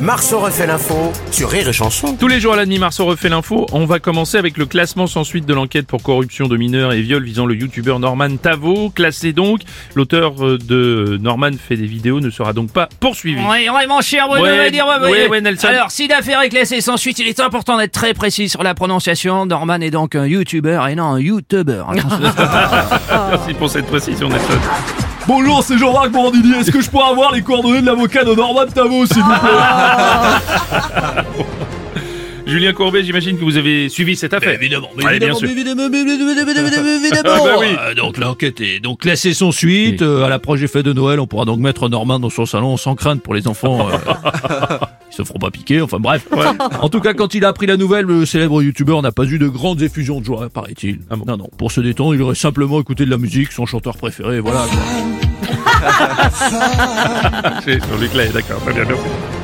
Marceau refait l'info sur Rire et Chanson. Tous les jours à la demi Marceau refait l'info. On va commencer avec le classement sans suite de l'enquête pour corruption de mineurs et viol visant le youtubeur Norman Tavo. Classé donc, l'auteur euh, de Norman fait des vidéos ne sera donc pas poursuivi. Oui, ouais, mon cher Bruno, Ouais, va dire, ouais, ouais, ouais. ouais, Nelson. Alors, si l'affaire est classée sans suite, il est important d'être très précis sur la prononciation. Norman est donc un YouTuber et non un YouTuber. Attention. Merci pour cette précision, Nelson. Bonjour, c'est Jean-Marc Morandini. Est-ce que je pourrais avoir les coordonnées de l'avocat de Norman Tavo, s'il vous plaît Julien Courbet, j'imagine que vous avez suivi cette affaire. Évidemment, mais bien évidemment, sûr. évidemment, mais évidemment, mais évidemment. Ah bah oui. Euh, donc l'enquête est donc classée sans suite. Euh, à l'approche des fêtes de Noël, on pourra donc mettre Norman dans son salon sans crainte pour les enfants. euh, ils se feront pas piquer. Enfin bref. En tout cas, quand il a appris la nouvelle, le célèbre youtubeur n'a pas eu de grandes effusions de joie, paraît-il. Ah bon Non, non. Pour se détendre, il aurait simplement écouté de la musique, son chanteur préféré. Voilà. sur l'éclat, d'accord, très bien, merci.